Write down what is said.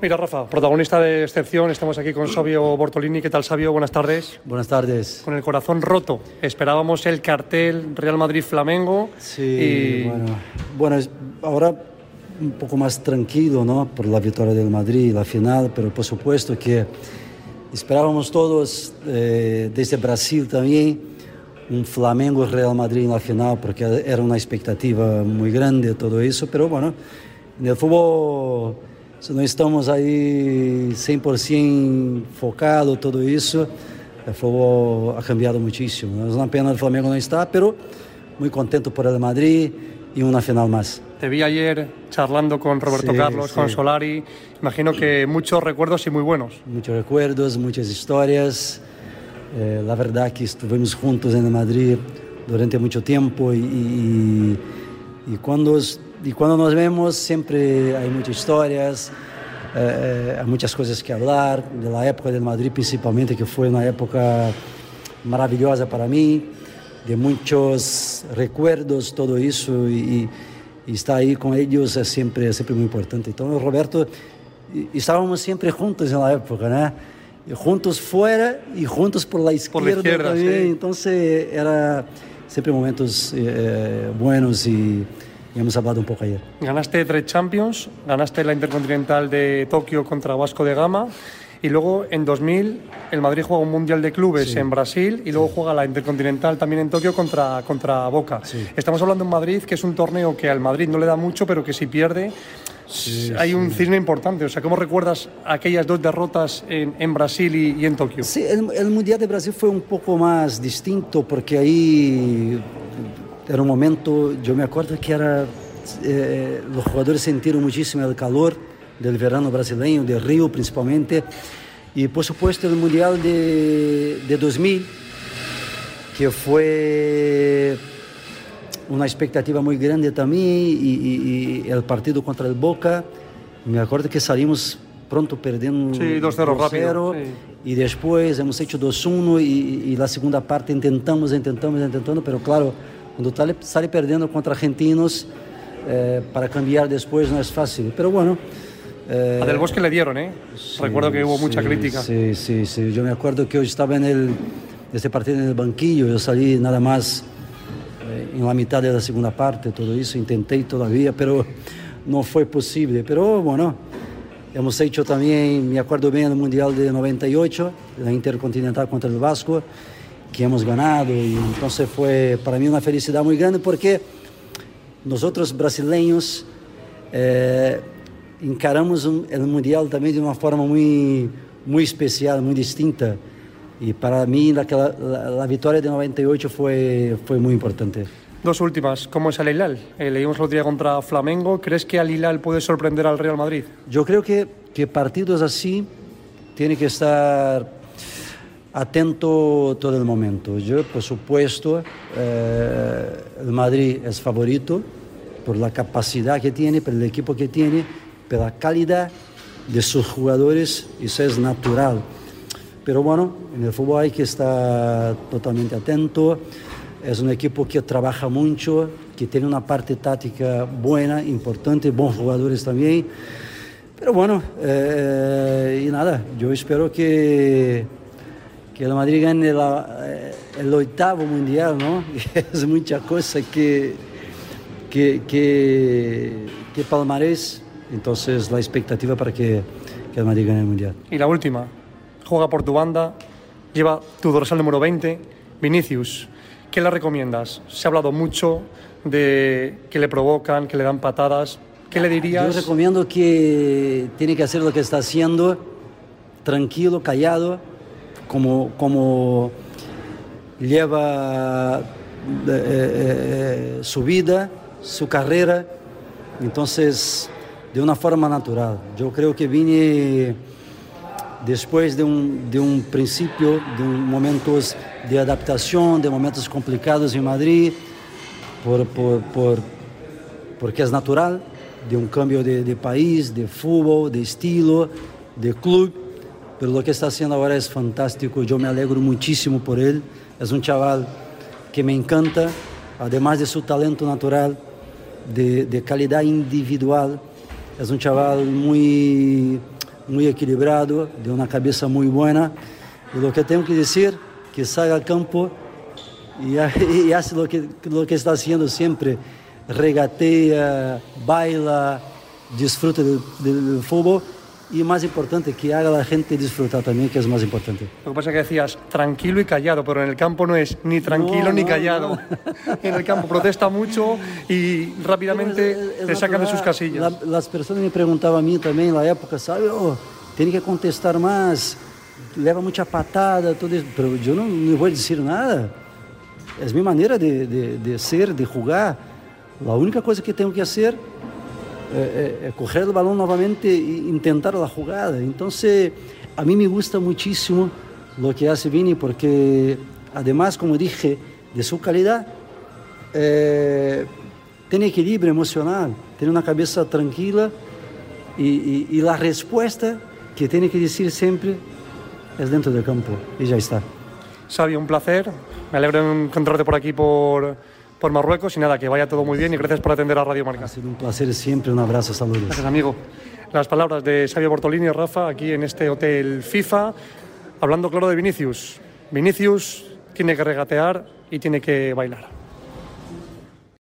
Mira, Rafa, protagonista de excepción, estamos aquí con Sabio Bortolini. ¿Qué tal, Sabio? Buenas tardes. Buenas tardes. Con el corazón roto. Esperábamos el cartel Real Madrid-Flamengo. Sí, bueno, bueno, ahora un poco más tranquilo, ¿no? Por la victoria del Madrid, la final, pero por supuesto que esperábamos todos eh, desde Brasil también un Flamengo-Real Madrid en la final, porque era una expectativa muy grande todo eso, pero bueno, en el fútbol não estamos aí 100% focado todo isso, o futebol ha cambiado muitíssimo. É uma pena o Flamengo não estar, pero muito contento por el Madrid e uma final mais. Te vi ayer charlando con Roberto sí, Carlos, sí. con Solari. Imagino que muchos recuerdos y muy buenos. Muchos recuerdos, muchas historias. Eh, la verdad que estuvimos juntos en Madrid durante mucho tiempo y, y, y cuando y cuando nos vemos siempre hay muchas historias, eh, hay muchas cosas que hablar, de la época del Madrid principalmente, que fue una época maravillosa para mí, de muchos recuerdos, todo eso, y, y estar ahí con ellos es siempre, siempre muy importante. Entonces, Roberto, estábamos siempre juntos en la época, ¿no? juntos fuera y juntos por la izquierda, por la izquierda también. Sí. Entonces, era siempre momentos eh, buenos y y hemos hablado un poco ayer. Ganaste tres Champions, ganaste la Intercontinental de Tokio contra Vasco de Gama y luego en 2000 el Madrid juega un Mundial de Clubes Sí. en Brasil y luego juega la Intercontinental también en Tokio contra, contra Boca. Sí. Estamos hablando en Madrid, que es un torneo que al Madrid no le da mucho, pero que si pierde hay un cisne importante. O sea, ¿cómo recuerdas aquellas dos derrotas en, en Brasil y, y en Tokio? Sí, el, el Mundial de Brasil fue un poco más distinto porque ahí era un momento, yo me acuerdo que era, eh, los jugadores sintieron muchísimo el calor del verano brasileño, de Río principalmente, y por supuesto el Mundial de, de 2000, que fue una expectativa muy grande también, y, y- y el partido contra el Boca, me acuerdo que salimos pronto perdiendo Sí, 2-0 rápido, 2-0, sí. y después hemos hecho 2-1 y, y la segunda parte intentamos, intentamos, intentando, pero claro, cuando sale, perdiendo contra argentinos, eh, para cambiar después no es fácil. Pero bueno. eh, A Del Bosque le dieron, ¿eh? sí, Recuerdo que hubo mucha crítica. Sí, sí, sí. Yo me acuerdo que yo estaba en el, este partido en el banquillo, yo salí nada más eh, en la mitad de la segunda parte, todo eso, intenté todavía, pero no fue posible. Pero bueno, hemos hecho también, me acuerdo bien, el Mundial de 98, la Intercontinental contra el Vasco, que hemos ganado, y entonces fue para mí una felicidad muy grande porque nosotros brasileños eh, encaramos un- el Mundial también de una forma muy, muy especial, muy distinta. Y para mí la, la, la victoria de 98 fue, fue muy importante. Dos últimas. ¿Cómo es el Hilal? Eh, leímos el otro día contra Flamengo. ¿Crees que al Hilal puede sorprender al Real Madrid? Yo creo que, que partidos así tienen que estar atento todo el momento. Yo, por supuesto, eh, el Madrid es favorito por la capacidad que tiene, por el equipo que tiene, por la calidad de sus jugadores, eso es natural. Pero bueno, en el fútbol hay que estar totalmente atento. Es un equipo que trabaja mucho, que tiene una parte táctica buena, importante, buenos jugadores también. Pero bueno, eh, y nada, yo espero que, que el Madrid gane la- eh, el octavo mundial, ¿no? Es mucha cosa que, que, que, que palmarés. Entonces, la expectativa para que, que el Madrid gane el mundial. Y la última. Juega por tu banda. Lleva tu dorsal número 20. Vinicius. ¿Qué le recomiendas? Se ha hablado mucho de que le provocan, que le dan patadas. ¿Qué le Yo dirías? recomiendo que tiene que hacer lo que está haciendo, tranquilo, callado, como, como lleva eh, eh, su vida, su carrera, entonces de una forma natural. Yo creo que vine después de un, de un principio, de momentos de adaptación, de momentos complicados en Madrid, por, por, por, porque es natural, de un cambio de, de país, de fútbol, de estilo, de club. Pero lo que está haciendo ahora es fantástico, yo me alegro muchísimo por él. Es un chaval que me encanta, además de su talento natural, de, de calidad individual. Es un chaval muy, muy equilibrado, de una cabeza muy buena. Y lo que tengo que decir, que salga al campo y, y hace lo que, que está haciendo siempre, regatea, baila, disfruta del, del y más importante, que haga la gente disfrutar también, que es más importante. Lo que pasa es que decías tranquilo y callado, pero en el campo no es ni tranquilo No, ni no, callado. no. En el campo protesta mucho y rápidamente Pero es- es le sacan de sus casillas. La- las personas me preguntaban a mí también en la época, ¿sabe? Oh, tiene que contestar más, leva mucha patada, todo eso. Pero yo no, no voy a decir nada. Es mi manera de, de- de ser, de jugar. La única cosa que tengo que hacer eh, eh, coger el balón nuevamente e intentar la jugada. Entonces, a mí me gusta muchísimo lo que hace Vini porque, además, como dije, de su calidad, eh, tiene equilibrio emocional, tiene una cabeza tranquila y, y- y la respuesta que tiene que decir siempre es dentro del campo y ya está. Sabio, un placer. Me alegro de encontrarte por aquí por, por Marruecos y nada, que vaya todo muy bien y gracias por atender a Radio Marca. Ha sido un placer siempre, un abrazo, saludos. Gracias, amigo. Las palabras de Sabio Bortolini y Rafa aquí en este hotel FIFA, hablando claro de Vinicius. Vinicius tiene que regatear y tiene que bailar.